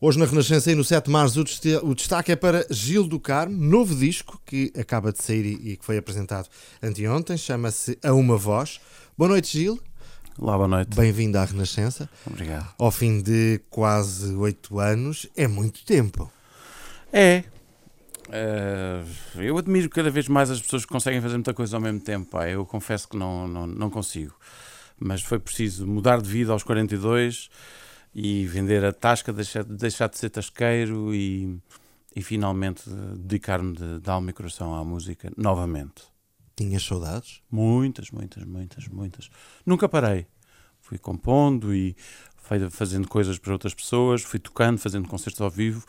Hoje na Renascença e no 7 de março o destaque é para Gil do Carmo, novo disco que acaba de sair e que foi apresentado anteontem, chama-se A Uma Voz. Boa noite, Gil. Olá, boa noite. Bem-vindo à Renascença. Obrigado. Ao fim de quase oito anos, é muito tempo. É. Uh, eu admiro cada vez mais as pessoas que conseguem fazer muita coisa ao mesmo tempo. Pá. Eu confesso que não, não, não consigo. Mas foi preciso mudar de vida aos 42 e vender a tasca, deixar, deixar de ser tasqueiro e, e finalmente dedicar-me de, de alma e coração à música novamente. Tinhas saudades? Muitas, muitas, muitas, muitas. Nunca parei. Fui compondo e fazendo coisas para outras pessoas, fui tocando, fazendo concertos ao vivo,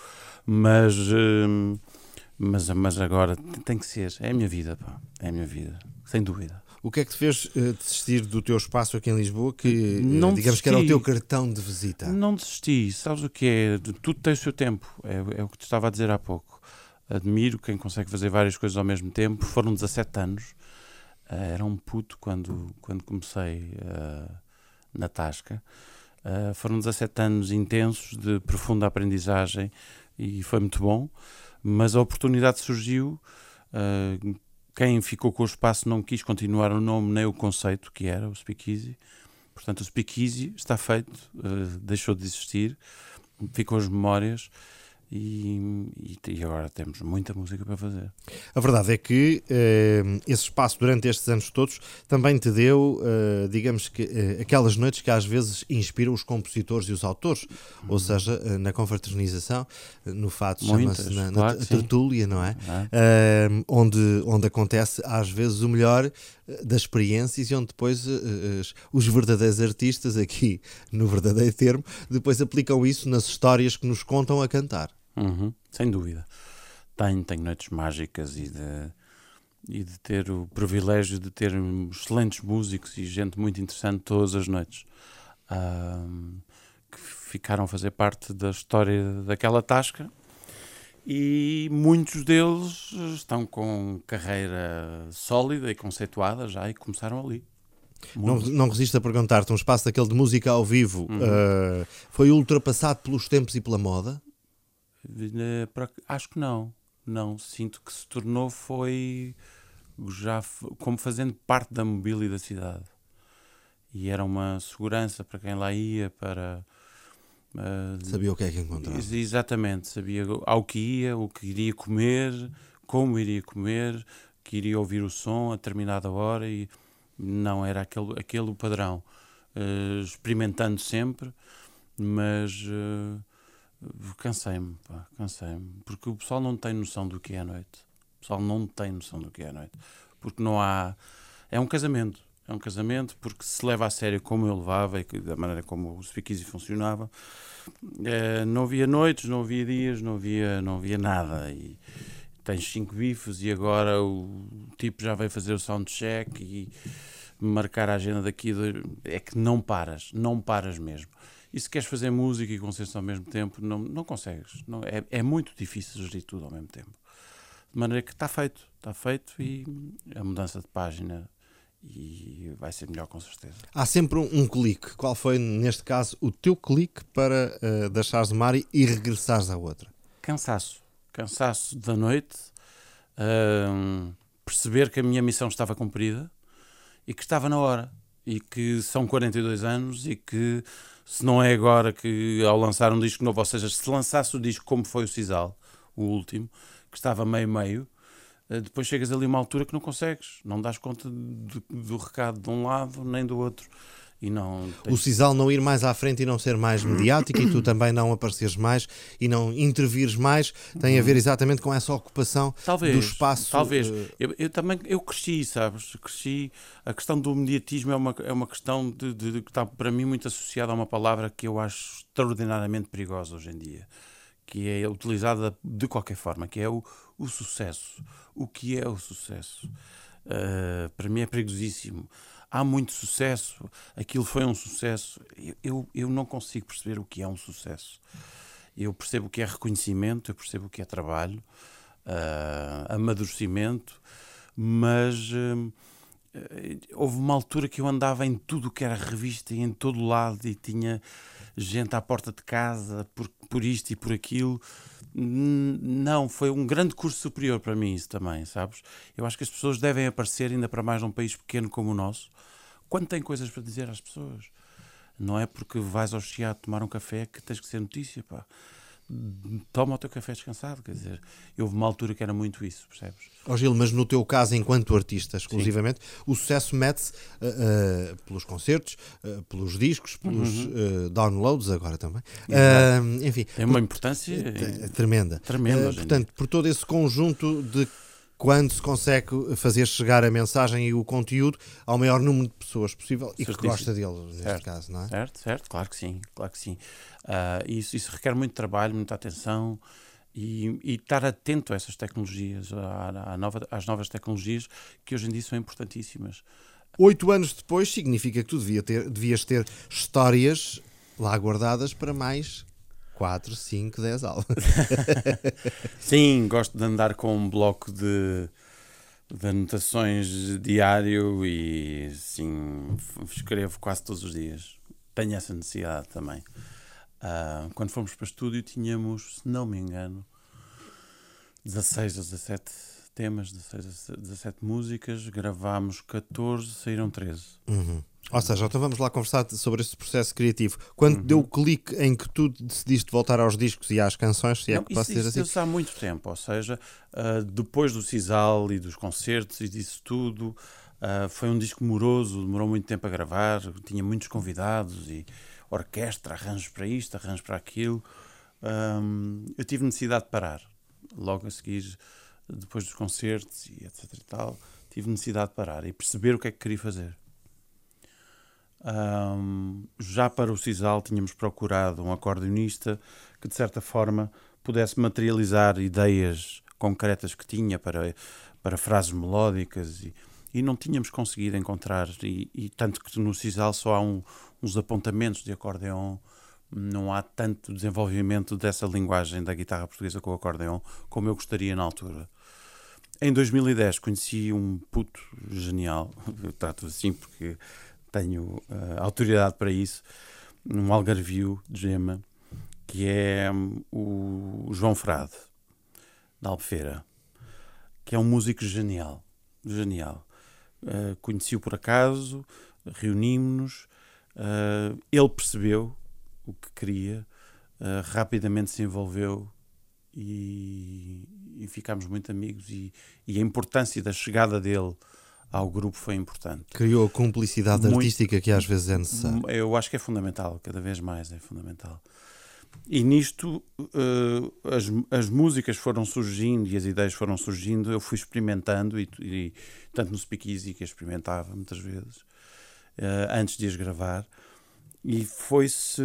mas, hum, mas, mas agora tem que ser. É a minha vida, pá. É a minha vida, sem dúvida. O que é que te fez uh, desistir do teu espaço aqui em Lisboa, que uh, não digamos desisti. que era o teu cartão de visita? Não desisti, sabes o que é? Tudo tem o seu tempo, é, é o que te estava a dizer há pouco. Admiro quem consegue fazer várias coisas ao mesmo tempo. Foram 17 anos, uh, era um puto quando, quando comecei na Tasca. foram 17 anos intensos de profunda aprendizagem e foi muito bom, mas a oportunidade surgiu quem ficou com o espaço não quis continuar o nome nem o conceito que era o Speakeasy. Portanto, o Speakeasy está feito, uh, deixou de existir, ficam as memórias e, e, agora temos muita música para fazer. A verdade é que uh, esse espaço durante estes anos todos também te deu, uh, digamos que, uh, aquelas noites que às vezes inspiram os compositores e os autores, uhum. ou seja, na confraternização, no fato chama-se na, claro na tertúlia, não é? Uhum. onde, onde acontece às vezes o melhor das experiências e onde depois os verdadeiros artistas, aqui no verdadeiro termo, depois aplicam isso nas histórias que nos contam a cantar. Uhum, sem dúvida. Tenho, tenho noites mágicas e de, e de ter o privilégio de ter excelentes músicos e gente muito interessante todas as noites que ficaram a fazer parte da história daquela tasca e muitos deles estão com carreira sólida e conceituada já e começaram ali. Não, não resisto a perguntar-te, um espaço daquele de música ao vivo uhum. uh, foi ultrapassado pelos tempos e pela moda? Acho que não. Não. Sinto que se tornou foi já como fazendo parte da mobília da cidade. E era uma segurança para quem lá ia, para. Uh, sabia o que é que encontrava. Exatamente, sabia ao que ia, o que iria comer, como iria comer, que iria ouvir o som a determinada hora e não era aquele, aquele padrão. Uh, experimentando sempre, mas uh, Cansei-me, pá, cansei-me. Porque o pessoal não tem noção do que é a noite. O pessoal não tem noção do que é a noite. Porque não há. É um casamento. É um casamento porque se leva a sério como eu levava e da maneira como o speakeasy funcionava. É, não havia noites, não havia dias, não havia, não havia nada. E tens cinco bifes e agora o tipo já veio fazer o soundcheck e marcar a agenda daqui. É que não paras, não paras mesmo. E se queres fazer música e concertos ao mesmo tempo, não, não consegues. Não, é, é muito difícil gerir tudo ao mesmo tempo. De maneira que está feito, está feito e a mudança de página e vai ser melhor com certeza. Há sempre um, um clique. Qual foi, neste caso, o teu clique para uh, deixares de Mari e regressares à outra? Cansaço. Cansaço da noite. Uh, perceber que a minha missão estava cumprida e que estava na hora. E que são 42 anos e que se não é agora que ao lançar um disco novo, ou seja, se lançasse o disco como foi o Cisal, o último, que estava meio-meio, eh, depois chegas ali a uma altura que não consegues, não dás conta do, do recado de um lado nem do outro. E não O Cisal não ir mais à frente e não ser mais mediático e tu também não apareceres mais e não intervires mais tem a ver exatamente com essa ocupação talvez, do espaço. Talvez. Uh... Eu, eu, também eu cresci, sabes? Cresci. A questão do mediatismo é uma, é uma questão de, de, de, que está para mim muito associada a uma palavra que eu acho extraordinariamente perigosa hoje em dia, que é utilizada de qualquer forma, que é o, o sucesso. O que é o sucesso? Uh, para mim é perigosíssimo há muito sucesso, aquilo foi um sucesso. Eu, eu não consigo perceber o que é um sucesso. Eu percebo o que é reconhecimento, eu percebo o que é trabalho, uh, amadurecimento, mas uh, houve uma altura que eu andava em tudo que era revista e em todo lado e tinha gente à porta de casa por, por isto e por aquilo. Não, foi um grande curso superior para mim isso também, sabes? Eu acho que as pessoas devem aparecer, ainda para mais num país pequeno como o nosso, quando têm coisas para dizer às pessoas. Não é porque vais ao Chiado tomar um café que tens que ser notícia, pá toma o teu café descansado, quer dizer, houve uma altura que era muito isso, percebes? Ó oh Gil, mas no teu caso, enquanto artista exclusivamente, Sim. o sucesso mete-se uh, uh, pelos concertos, uh, pelos discos, pelos uhum. downloads agora também. enfim. Tem uma importância tremenda. Tremenda. portanto, por todo esse conjunto de quando se consegue fazer chegar a mensagem e o conteúdo ao maior número de pessoas possível e que gosta dele, neste certo, caso, não é? Certo, certo, claro que sim, claro que sim. Uh, isso, isso requer muito trabalho, muita atenção e, e estar atento a essas tecnologias, à, à nova, às novas tecnologias que hoje em dia são importantíssimas. Oito anos depois significa que tu devia ter, devias ter histórias lá guardadas para mais 4, 5, 10 aulas. Sim, gosto de andar com um bloco de, de anotações diário e sim, escrevo quase todos os dias. Tenho essa necessidade também. Uh, quando fomos para estúdio tínhamos, se não me engano, 16 ou 17 temas, 16 ou 17 músicas, gravámos 14, saíram 13. Uhum. Ou seja, então vamos lá conversar sobre esse processo criativo. Quando uhum. deu o clique em que tu decidiste voltar aos discos e às canções, se é Não, que posso dizer assim? Isso há muito tempo, ou seja, uh, depois do Cisal e dos concertos e disso tudo, uh, foi um disco moroso, demorou muito tempo a gravar, tinha muitos convidados e orquestra, arranjos para isto, arranjos para aquilo. Um, eu tive necessidade de parar. Logo a seguir, depois dos concertos e etc e tal, tive necessidade de parar e perceber o que é que queria fazer. Um, já para o Cisal tínhamos procurado um acordeonista que de certa forma pudesse materializar ideias concretas que tinha para, para frases melódicas e, e não tínhamos conseguido encontrar e, e tanto que no Cisal só há um, uns apontamentos de acordeon não há tanto desenvolvimento dessa linguagem da guitarra portuguesa com o acordeon como eu gostaria na altura. Em 2010 conheci um puto genial, eu trato assim porque tenho uh, autoridade para isso, um algarvio de gema, que é um, o João Frade, da Albufeira, que é um músico genial, genial. Uh, Conheci-o por acaso, reunimos-nos, uh, ele percebeu o que queria, rapidamente se envolveu e, e ficámos muito amigos e, e, a importância da chegada dele ao grupo foi importante. Criou a cumplicidade Muito, artística que às vezes é necessária. Eu acho que é fundamental, cada vez mais é fundamental. E nisto uh, as, as músicas foram surgindo e as ideias foram surgindo, eu fui experimentando, e, e tanto no Speakeasy que experimentava muitas vezes, uh, antes de as gravar, e foi-se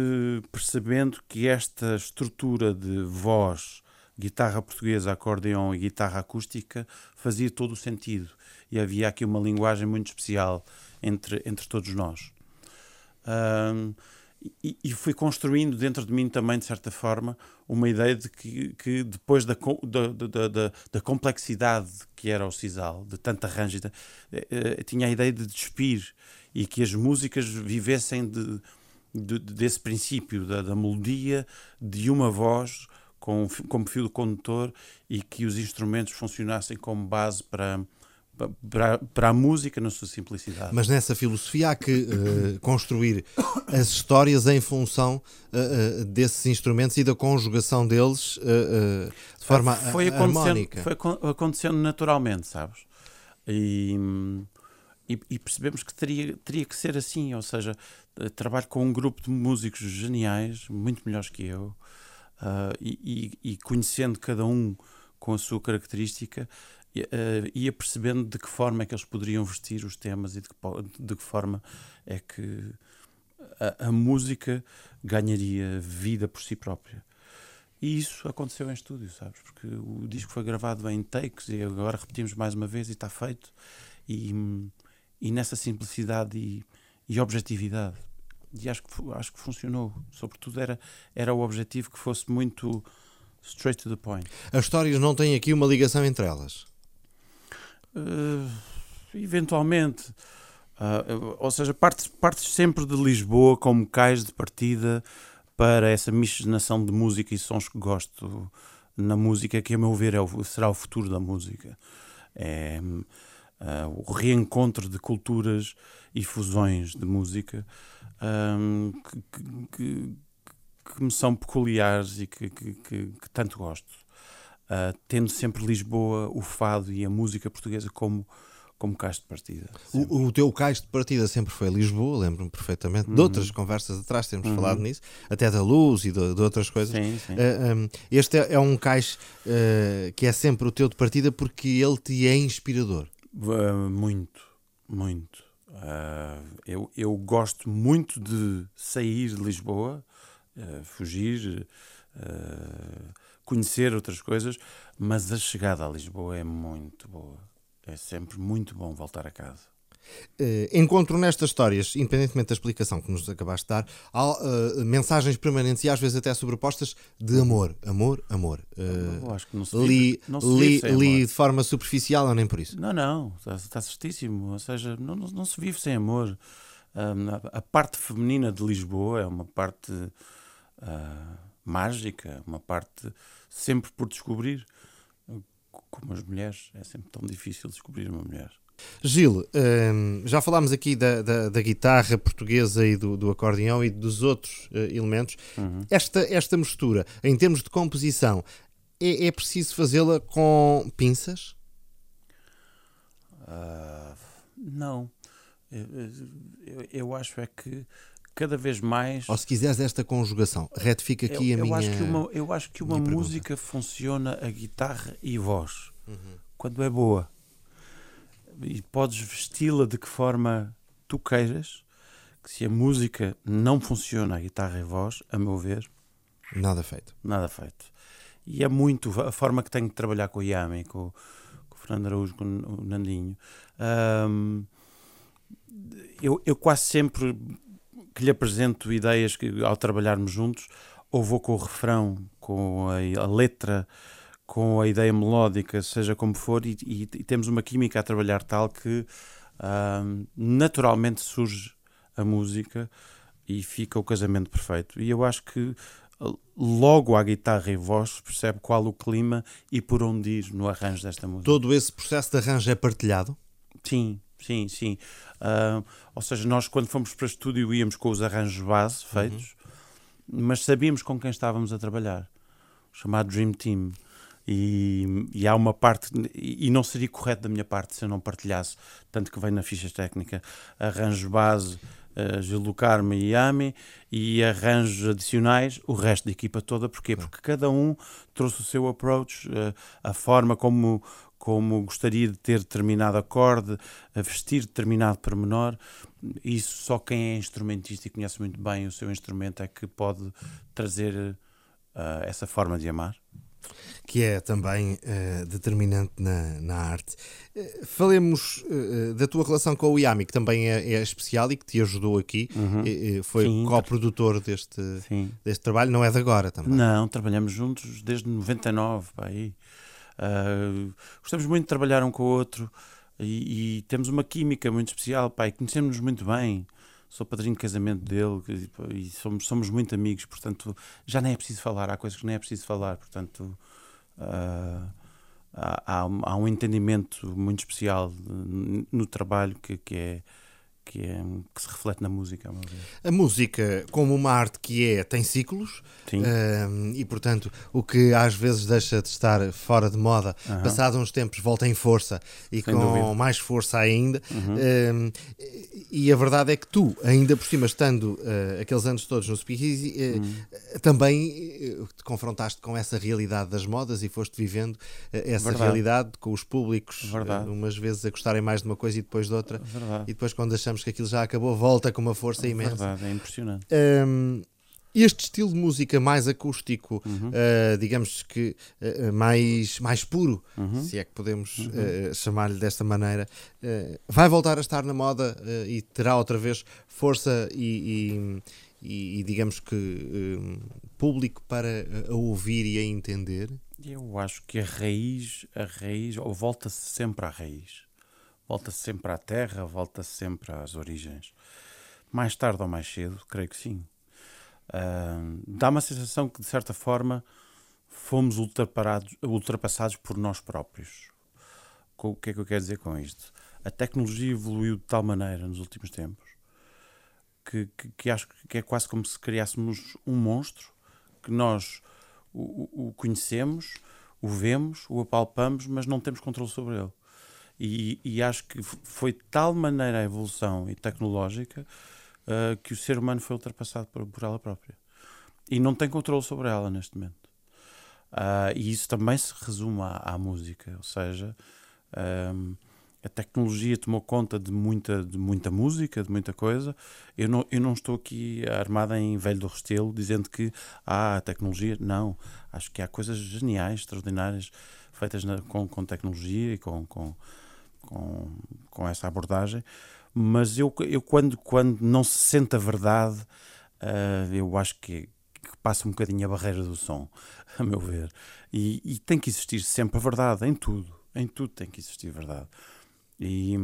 percebendo que esta estrutura de voz, guitarra portuguesa, acordeão e guitarra acústica fazia todo o sentido e havia aqui uma linguagem muito especial entre, entre todos nós. Um, e, e, fui construindo dentro de mim também, de certa forma, uma ideia de que, que depois da, da, da, da, da complexidade que era o Cisal, de tanta arranjo, eh, eh, tinha a ideia de despir e que as músicas vivessem de, de desse princípio, da, da melodia, de uma voz com, como fio condutor e que os instrumentos funcionassem como base para, para, para a música na sua simplicidade. Mas nessa filosofia há que uh, construir as histórias em função uh, uh, desses instrumentos e da conjugação deles de forma foi harmónica. Foi acontecendo naturalmente, sabes? E, e, e, percebemos que teria, teria que ser assim, ou seja, trabalho com um grupo de músicos geniais, muito melhores que eu, e, e conhecendo cada um com a sua característica, uh, ia percebendo de que forma é que eles poderiam vestir os temas e de que, de que forma é que a, a, música ganharia vida por si própria. E isso aconteceu em estúdio, sabes? Porque o disco foi gravado em takes e agora repetimos mais uma vez e está feito. E, e nessa simplicidade e, e objetividade. E acho que, acho que funcionou. Sobretudo era, era o objetivo que fosse muito straight to the point. As histórias não têm aqui uma ligação entre elas? Uh, eventualmente. Uh, ou seja, partes, partes sempre de Lisboa como cais de partida para essa miscigenação de música e sons que gosto na música, que a meu ver é o, será o futuro da música. É uh, o reencontro de culturas e fusões de música um, que, que, que, me são peculiares e que, que tanto gosto. Uh, tendo sempre Lisboa, o fado e a música portuguesa como como cais de partida. O, o, teu cais de partida sempre foi Lisboa, lembro-me perfeitamente. Uhum. De outras conversas atrás temos uhum. falado nisso, até da luz e de, de outras coisas. Sim, sim. Uh, eh, um, este é, é, um cais uh, que é sempre o teu de partida porque ele te é inspirador. Uh, muito, muito. eu, eu gosto muito de sair de Lisboa, fugir, conhecer outras coisas, mas a chegada a Lisboa é muito boa é sempre muito bom voltar a casa. Uh, encontro nestas histórias, independentemente da explicação que nos acabaste de dar, há uh, mensagens permanentes e às vezes até sobrepostas de amor, amor, amor. Uh, acho que não se li, não se li, li de forma superficial ou nem por isso? Não, não, está, está certíssimo. Ou seja, não, não, não se vive sem amor. a, a, parte feminina de Lisboa é uma parte mágica, uma parte sempre por descobrir como as mulheres, é sempre tão difícil descobrir uma mulher. Gil, hum, já falámos aqui da, da, da, guitarra portuguesa e do, do acordeão e dos outros uh, elementos. Uhum. Esta, esta mistura, em termos de composição, é, é preciso fazê-la com pinças? Uh, não. Eu, eu, eu, acho é que cada vez mais. Ou se quiseres esta conjugação, retifica aqui eu, a minha. Acho que uma, eu acho que uma música funciona a guitarra e voz uhum. quando é boa. E podes vesti-la de que forma tu queiras. Que se a música não funciona a guitarra e voz, a meu ver, nada feito. Nada feito. E é muito a forma que tenho de trabalhar com o Yami, com, com o Fernando Araújo, com o Nandinho. Um, eu, eu quase sempre que lhe apresento ideias que, ao trabalharmos juntos, ou vou com o refrão, com a, a letra, com a ideia melódica, seja como for, e, e, e temos uma química a trabalhar tal que uh, naturalmente surge a música e fica o casamento perfeito. E eu acho que logo à guitarra e voz percebe qual o clima e por onde ir no arranjo desta música. Todo esse processo de arranjo é partilhado? Sim, sim, sim. Uh, ou seja, nós quando fomos para o estúdio íamos com os arranjos base feitos, uhum. mas sabíamos com quem estávamos a trabalhar, chamado Dream Team. E, e, há uma parte, e não seria correto da minha parte se eu não partilhasse, tanto que vem na ficha técnica, arranjos base, uh, Gil do Carmo e Yami, e arranjos adicionais, o resto da equipa toda. Porquê? Porque cada um trouxe o seu approach, uh, a forma como, como gostaria de ter determinado acorde, a vestir determinado pormenor. Isso só quem é instrumentista e conhece muito bem o seu instrumento é que pode trazer uh, essa forma de amar. Que é também uh, determinante na, na arte. Uh, falemos da tua relação com o Yami, que também é, é especial e que te ajudou aqui. Uhum. foi co-produtor deste, deste trabalho, não é de agora também. Não, trabalhamos juntos desde 99. Pá, aí. Uh, gostamos muito de trabalhar um com o outro e, e temos uma química muito especial, pai, conhecemos-nos muito bem. Sou padrinho de casamento dele e somos, somos muito amigos, portanto, já nem é preciso falar, há coisas que nem é preciso falar, portanto, uh, há, há, há, um entendimento muito especial no trabalho que, que é que, é, que se reflete na música. A música, como uma arte que é, tem ciclos uh, e, portanto, o que às vezes deixa de estar fora de moda, uhum. passados uns tempos, volta em força e Sem com dúvida. mais força ainda. Uhum. Uh, e a verdade é que tu, ainda por cima, estando uh, aqueles anos todos no eh, uhum. também te confrontaste com essa realidade das modas e foste vivendo essa verdade. realidade com os públicos, umas vezes a gostarem mais de uma coisa e depois de outra. Verdade. E depois, quando achamos achamos que aquilo já acabou, volta com uma força é imensa. Verdade, é impressionante. Um, este estilo de música mais acústico, uhum. uh, digamos que uh, mais, mais puro, uhum. se é que podemos uhum. uh, chamar-lhe desta maneira, vai voltar a estar na moda e terá outra vez força e, e, e digamos que público para a ouvir e a entender? Eu acho que a raiz, a raiz, ou volta-se sempre à raiz volta-se sempre à terra, volta-se sempre às origens. Mais tarde ou mais cedo, creio que sim. Uh, dá uma sensação que, de certa forma, fomos ultrapassados por nós próprios. O que é que eu quero dizer com isto? A tecnologia evoluiu de tal maneira nos últimos tempos que, que, que acho que é quase como se criássemos um monstro que nós o, o, conhecemos, o vemos, o apalpamos, mas não temos controle sobre ele. E, e acho que foi de tal maneira a evolução e tecnológica uh, que o ser humano foi ultrapassado por, por, ela própria. E não tem controle sobre ela neste momento. Uh, e isso também se resume à, à música, ou seja, um, a tecnologia tomou conta de muita, de muita música, de muita coisa. Eu não, eu não estou aqui armada em velho do restelo dizendo que ah, a tecnologia. Não. Acho que há coisas geniais, extraordinárias, feitas na, com, com tecnologia e com, com, com, com essa abordagem. Mas eu, eu quando, quando não se sente a verdade, uh, eu acho que, que, passa um bocadinho a barreira do som, a meu ver. E, e tem que existir sempre a verdade, em tudo. Em tudo tem que existir verdade. E,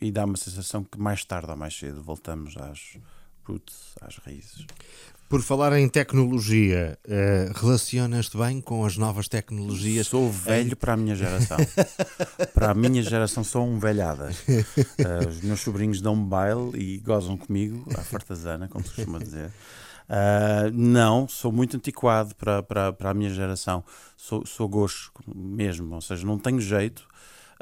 e dá uma sensação que mais tarde ou mais cedo voltamos às às raízes. Por falar em tecnologia, uh, relacionas-te bem com as novas tecnologias? Sou velho para a minha geração. para a minha geração sou um velhada. Uh, os meus sobrinhos dão-me baile e gozam comigo, à fartazana, como se costuma dizer. Uh, não, sou muito antiquado para, para, para a minha geração. Sou, sou gosto mesmo, ou seja, não tenho jeito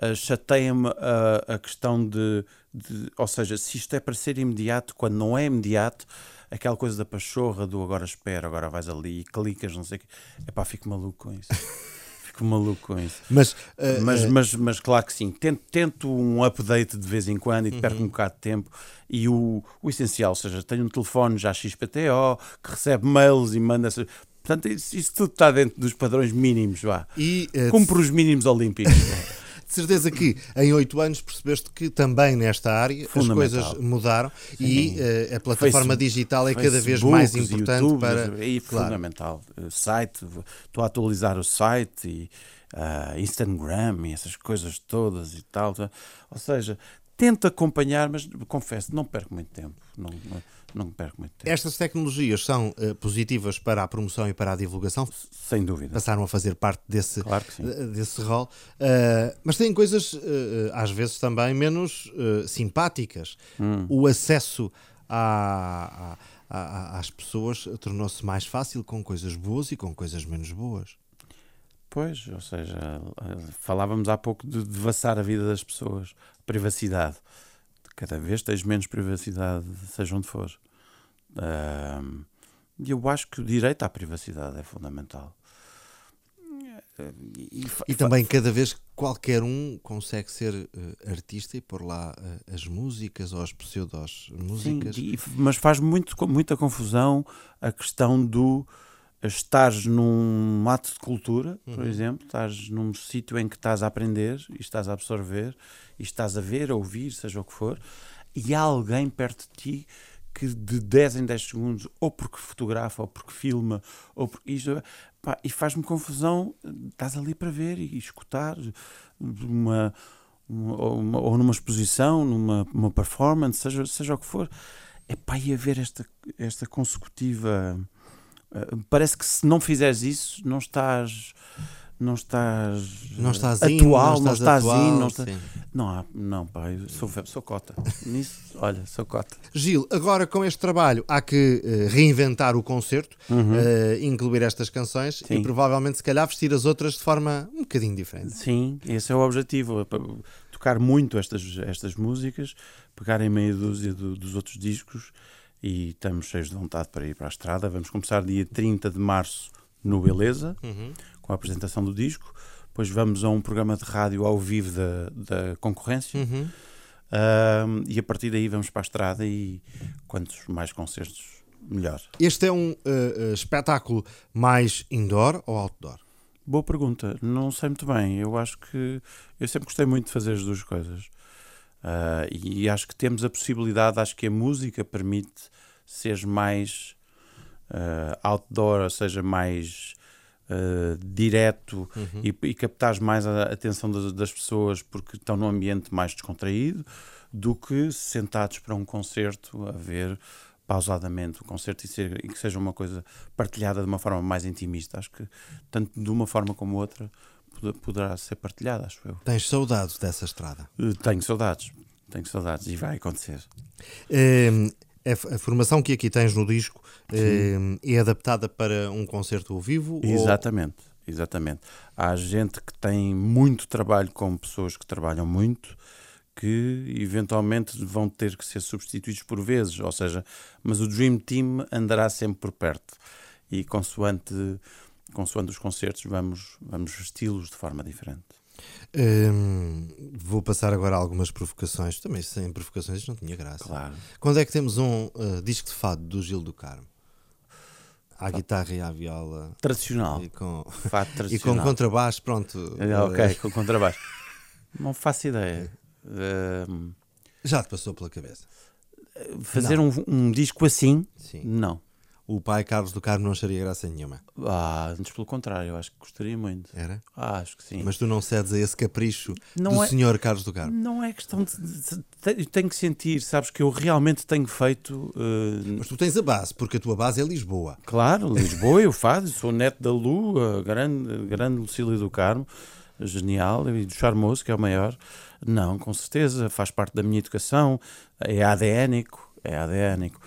uh, chateia-me a, a questão de, de, Ou seja, se isto é para ser imediato, quando não é imediato, aquela coisa da pachorra do agora espera, agora vais ali e clicas, não sei o quê. Epá, fico maluco com isso. fico maluco com isso. Mas, uh, mas, uh... mas, mas, claro que sim. Tento, tento, um update de vez em quando e uhum. perco um bocado de tempo. E o, o essencial, ou seja, tenho um telefone já XPTO que recebe mails e manda. Portanto, isso, isso tudo está dentro dos padrões mínimos. Vá. E, uh, Cumpre os mínimos olímpicos. de certeza que em oito anos percebeste que também nesta área as coisas mudaram Sim. e uh, a plataforma Facebook, digital é cada vez mais importante YouTube, para. É claro. fundamental. Uh, site, estou a atualizar o site e uh, Instagram e essas coisas todas e tal. Ou seja, tento acompanhar, mas confesso, não perco muito tempo. Não, não, não perco muito tempo. Estas tecnologias são uh, positivas para a promoção e para a divulgação? Sem dúvida. Passaram a fazer parte desse, claro desse rol. Uh, mas têm coisas, uh, às vezes, também menos simpáticas. Hum. O acesso a, a, às pessoas tornou-se mais fácil com coisas boas e com coisas menos boas. Pois, ou seja, falávamos há pouco de devassar a vida das pessoas, privacidade cada vez tens menos privacidade, seja onde for. E eu acho que o direito à privacidade é fundamental. E, e também cada vez qualquer um consegue ser uh, artista e pôr lá uh, as músicas ou as pseudos músicas. Sim, e, mas faz muito, muita confusão a questão do estares num ato de cultura, por uhum. exemplo, estás num sítio em que estás a aprender e estás a absorver e estás a ver, a ouvir, seja o que for, e há alguém perto de ti que de 10 em 10 segundos, ou porque fotografa, ou porque filma, ou porque isto, pá, e faz-me confusão, estás ali para ver e escutar uma, uma, ou numa exposição, numa uma performance, seja, seja o que for, é pá, e haver esta, esta consecutiva parece que se não fizeres isso, não estás não estás, não estás atual, não estás, não, atual, não, estás... não há, não, pá, sou, sou cota. Nisso, olha, sou cota. Gil, agora com este trabalho há que uh, reinventar o concerto, uhum. uh, incluir estas canções Sim. e provavelmente, se calhar, vestir as outras de forma um bocadinho diferente. Sim, esse é o objetivo. É tocar muito estas, estas músicas, pegar em meia dúzia do, dos outros discos e estamos cheios de vontade para ir para a estrada. Vamos começar dia 30 de março no Beleza, uhum. com a apresentação do disco. Depois vamos a um programa de rádio ao vivo da, da concorrência. Uhum. Uh, e a partir daí vamos para a estrada e quantos mais concertos, melhor. Este é um uh, espetáculo mais indoor ou outdoor? Boa pergunta. Não sei muito bem. Eu acho que eu sempre gostei muito de fazer as duas coisas. Uh, e acho que temos a possibilidade, acho que a música permite ser mais uh, outdoor, ou seja, mais uh, direto uhum. e, e captares mais a atenção das, das, pessoas porque estão num ambiente mais descontraído do que sentados para um concerto a ver pausadamente o concerto e, ser, e, que seja uma coisa partilhada de uma forma mais intimista. Acho que tanto de uma forma como outra poderá ser partilhada, acho eu. Tens saudades dessa estrada? Eh, tenho saudades, tenho saudades e vai acontecer. É, a formação que aqui tens no disco é, é adaptada para um concerto ao vivo? Exatamente, ou... exatamente. Há gente que tem muito trabalho com pessoas que trabalham muito que eventualmente vão ter que ser substituídos por vezes, ou seja, mas o Dream Team andará sempre por perto e consoante, consoante os concertos vamos, vamos vesti-los de forma diferente. Hum, vou passar agora algumas provocações. Também sem provocações não tinha graça. Claro. Quando é que temos um uh, disco de fado do Gil do Carmo? À guitarra e à viola. Tradicional. E com, fado tradicional. E com contrabaixo, pronto. É, ok, com contrabaixo. não faço ideia. Uh, Já te passou pela cabeça? Fazer um, um, disco assim? Sim. Não. O pai Carlos do Carmo não acharia graça nenhuma. Ah, antes pelo contrário, acho que gostaria muito. Era? Ah, acho que sim. Mas tu não cedes a esse capricho não do é, senhor Carlos do Carmo? Não é questão de, de, de, Tenho que sentir, sabes, que eu realmente tenho feito. Uh... Mas tu tens a base, porque a tua base é Lisboa. Claro, Lisboa, eu faço, sou neto da Lua, grande, grande Lucília do Carmo, genial, e do Charmoso, que é o maior. Não, com certeza, faz parte da minha educação, é ADNico, é ADNico.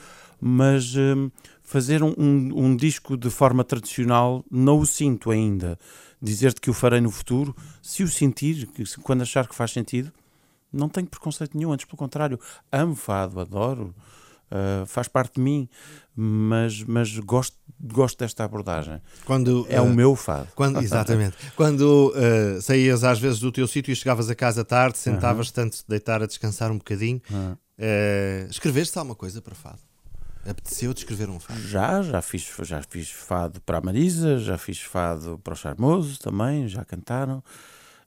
Mas hum, fazer um, um, um, disco de forma tradicional não o sinto ainda. Dizer-te que o farei no futuro, se o sentir, quando achar que faz sentido, não tenho preconceito nenhum, antes pelo contrário, amo fado, adoro, uh, faz parte de mim, mas, mas gosto, gosto desta abordagem. Quando, é uh, o meu fado. Quando, exatamente. quando uh, saías às vezes do teu sítio e chegavas a casa tarde, sentavas -huh. tanto deitar a descansar um bocadinho, -huh. uh, escreveste alguma coisa para fado? Apeteceu-te escrever um fado? Já, já fiz, já fiz fado para a Marisa, já fiz fado para o Charmoso também, já cantaram.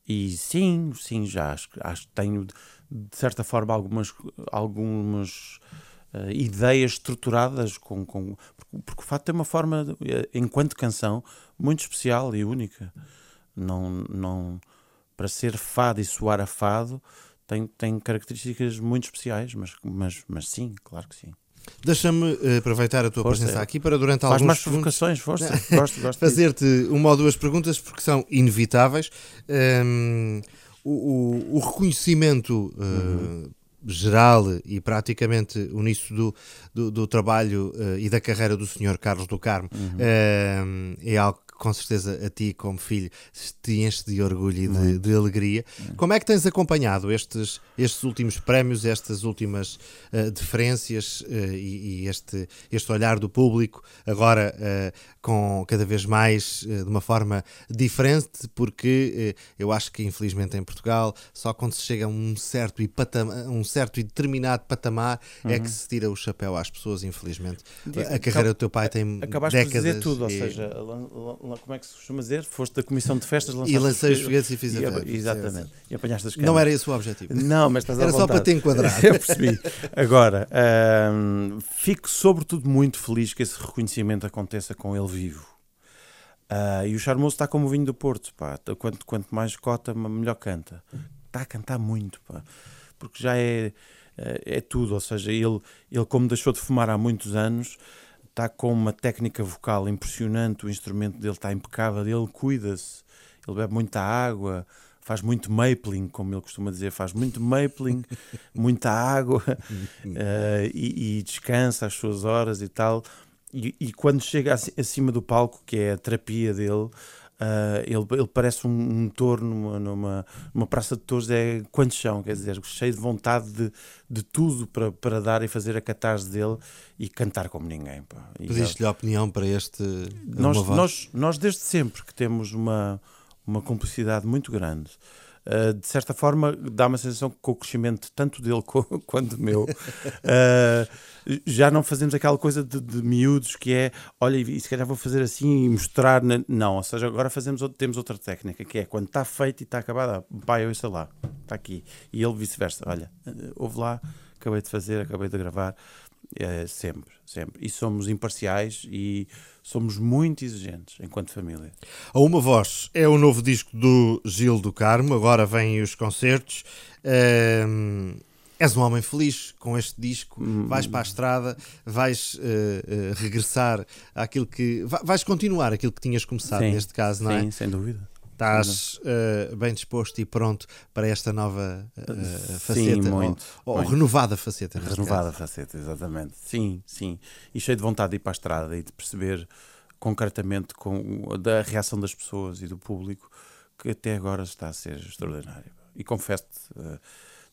E sim, sim, já acho, acho que tenho de certa forma algumas, algumas uh, ideias estruturadas com, com porque, o fado tem uma forma, eh, enquanto canção, muito especial e única. Não, não, para ser fado e soar a fado tem, tem características muito especiais, mas, mas, mas sim, claro que sim. Deixa-me uh, aproveitar a tua presença aqui para durante Faz alguns mais provocações, gosto, gosto fazer-te uma ou duas perguntas porque são inevitáveis. Um, o, o, o, reconhecimento uh, uhum geral e praticamente uníssono do, do, do trabalho uh, e da carreira do Sr. Carlos do Carmo uhum. uh, é algo com certeza a ti como filho te enche de orgulho e de, de alegria. Uhum. Como é que tens acompanhado estes, estes últimos prémios, estas últimas uh, deferências e, e, este, este olhar do público agora com cada vez mais de uma forma diferente porque eu acho que infelizmente em Portugal só quando se chega a um certo e patamar, um certo e determinado patamar uhum. é que uhum. se tira o chapéu às pessoas, infelizmente. A carreira do teu pai tem Acabaste décadas. de dizer tudo, ou seja, como é que se costuma dizer? Foste da comissão de festas, e lancei os foguetes e fiz a festa. Exatamente. E apanhaste as Não era esse o objetivo. Não, mas estás Era só para te enquadrar. Eu percebi. Agora, hum, fico sobretudo muito feliz que esse reconhecimento aconteça com ele vivo. Uh, e o Charmoso está como o vinho do Porto, pá. Quanto, quanto mais cota, melhor canta. Está a cantar muito, pá porque já é, é, é tudo. Ou seja, ele, ele, como deixou de fumar há muitos anos, está com uma técnica vocal impressionante, o instrumento dele está impecável, ele cuida-se, ele bebe muita água, faz muito mapling, como ele costuma dizer, faz muito mapling, muita água uh, e, e, descansa as suas horas e tal. E, e, quando chega acima do palco, que é a terapia dele, Uh, ele, ele, parece um, um touro numa, numa, numa, praça de touros, é quantos são, quer dizer, cheio de vontade de, de tudo para, para dar e fazer a catarse dele e cantar como ninguém. Pediste-lhe a opinião para este. Nós, nós, nós, desde sempre que temos uma, uma complicidade muito grande. Uh, de certa forma, dá uma sensação que com o crescimento tanto dele quanto meu, uh, já não fazemos aquela coisa de, de miúdos que é, olha, e se calhar vou fazer assim e mostrar. Na... Não, ou seja, agora fazemos, temos outra técnica que é quando está feito e está acabado, pai, eu sei lá, está aqui. E ele vice-versa, olha, houve lá, acabei de fazer, acabei de gravar. É, sempre, sempre. E somos imparciais e somos muito exigentes enquanto família. A Uma Voz é o novo disco do Gil do Carmo, agora vêm os concertos. Ehm, és um homem feliz com este disco, vais para a estrada, vais uh, uh, regressar àquilo que. vais continuar aquilo que tinhas começado sim, neste caso, não sim, é? Sim, sem dúvida. Estás uh, bem disposto e pronto para esta nova uh, faceta? Sim, muito. Ou, ou renovada faceta? Renovada caso. faceta, exatamente. Sim, sim. E cheio de vontade de ir para a estrada e de perceber concretamente com da reação das pessoas e do público que até agora está a ser extraordinário. E confesso-te, uh,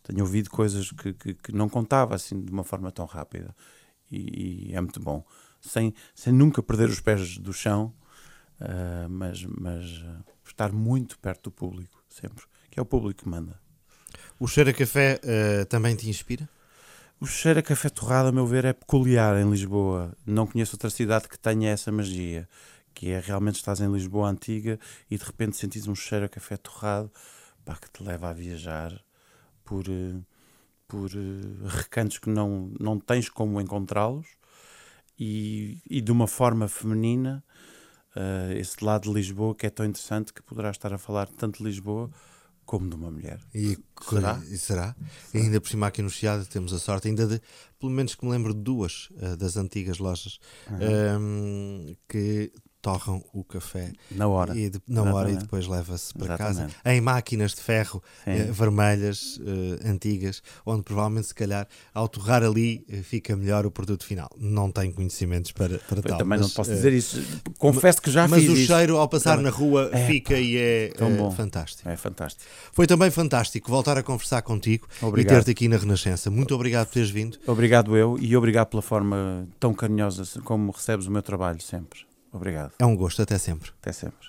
tenho ouvido coisas que, que, que, não contava assim de uma forma tão rápida e, e, é muito bom. Sem, sem nunca perder os pés do chão, mas, mas estar muito perto do público, sempre. Que é o público que manda. O cheiro a café também te inspira? O cheiro a café torrado, a meu ver, é peculiar em Lisboa. Não conheço outra cidade que tenha essa magia. Que é realmente estás em Lisboa antiga e de repente sentes um cheiro a café torrado pá, que te leva a viajar por, eh, por eh, recantos que não, não tens como encontrá-los e, e de uma forma feminina. Uh, esse lado de Lisboa que é tão interessante que poderá estar a falar tanto de Lisboa como de uma mulher. E será? E será? E ainda por cima aqui no Chiado temos a sorte ainda de, pelo menos que me lembro de duas uh, das antigas lojas uhum. um, ehm, que torram o café na hora, e de, na hora e depois leva-se para Exatamente. casa em máquinas de ferro eh, vermelhas eh, antigas, onde provavelmente se calhar ao torrar ali eh, fica melhor o produto final. Não tenho conhecimentos para, para tal. Também mas, não posso dizer isso. Confesso que já mas fiz Mas o isso. cheiro ao passar na rua é, fica e é, é fantástico. É fantástico. Foi também fantástico voltar a conversar contigo obrigado. e ter-te aqui na Renascença. Muito obrigado por teres vindo. Obrigado eu e obrigado pela forma tão carinhosa como recebes o meu trabalho sempre. Obrigado. É um gosto, até sempre. Até sempre.